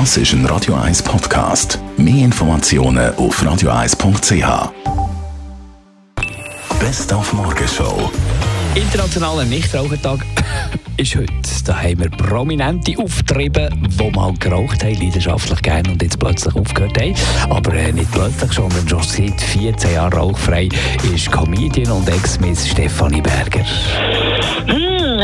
Das ist ein Radio 1 Podcast. Mehr Informationen auf radio1.ch. Best auf Morgenshow. Internationaler Nichtrauchertag ist heute. Da haben wir Prominente auftrieben, die mal geraucht haben, leidenschaftlich gerne und jetzt plötzlich aufgehört haben. Aber äh, nicht plötzlich, sondern schon seit 14 Jahren rauchfrei ist Comedian und Ex-Miss Stefanie Berger.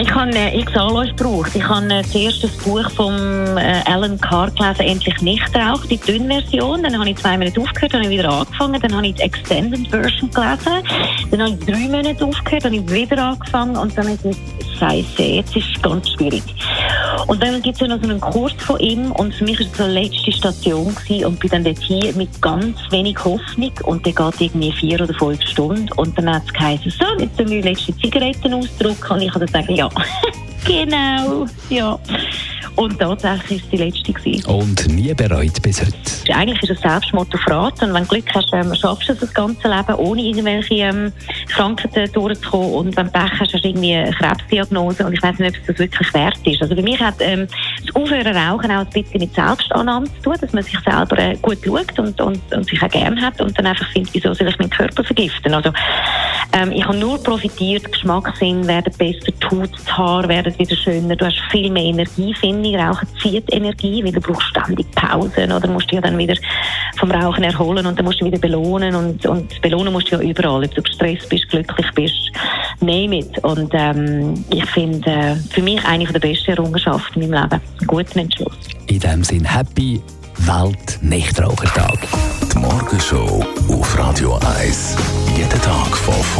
Ich habe äh, x Anläufe gebraucht. Ich habe äh, zuerst das Buch von äh, Alan Carr gelesen, «Endlich nicht raucht», die dünne Version. Dann habe ich zwei Monate aufgehört, habe ich wieder angefangen. Dann habe ich die Extended Version gelesen. Dann habe ich drei Monate aufgehört, dann habe ich wieder angefangen und dann habe ich gesagt, Scheiße, jetzt ist es ganz schwierig. Und dann gibt es ja noch so einen Kurs von ihm und für mich war so eine letzte Station gewesen und bin dann dort hier mit ganz wenig Hoffnung und der geht irgendwie vier oder fünf Stunden und dann hat es geheißen, so, jetzt tun wir die letzte Zigaretten ausdrucken und ich habe dann sagen, ja, genau, ja. Und tatsächlich war es die letzte. Gewesen. Und nie bereut bis heute. Eigentlich ist es Selbstmord auf Rat. Und wenn du Glück hast, ähm, schaffst du es das ganze Leben, ohne irgendwelche ähm, Krankheiten durchzukommen. Und wenn du Pech hast, hast du irgendwie eine Krebsdiagnose. Und ich weiß nicht, ob es das wirklich wert ist. Also für mich hat ähm, das Aufhören Rauchen auch ein bisschen mit Selbstannahme zu tun, dass man sich selber äh, gut schaut und, und, und sich auch gern hat und dann einfach findet, wieso soll ich meinen Körper vergiften? Also ähm, ich habe nur profitiert, Geschmackssinn werden besser, die Haut, das Haar werden wieder schöner, du hast viel mehr Energie, finde ich. Rauchen zieht Energie, weil du brauchst ständig Pausen oder musst dich ja dann wieder vom Rauchen erholen und dann musst du wieder belohnen und, und belohnen musst du ja überall, ob du gestresst bist, glücklich bist, name it. Und ähm, ich finde, äh, für mich eine der besten Errungenschaften in meinem Leben, einen guten Entschluss. In dem Sinn, Happy Welt-Nichtrauchertag. Die Morgenshow auf Radio 1. Jeden Tag von 5 bis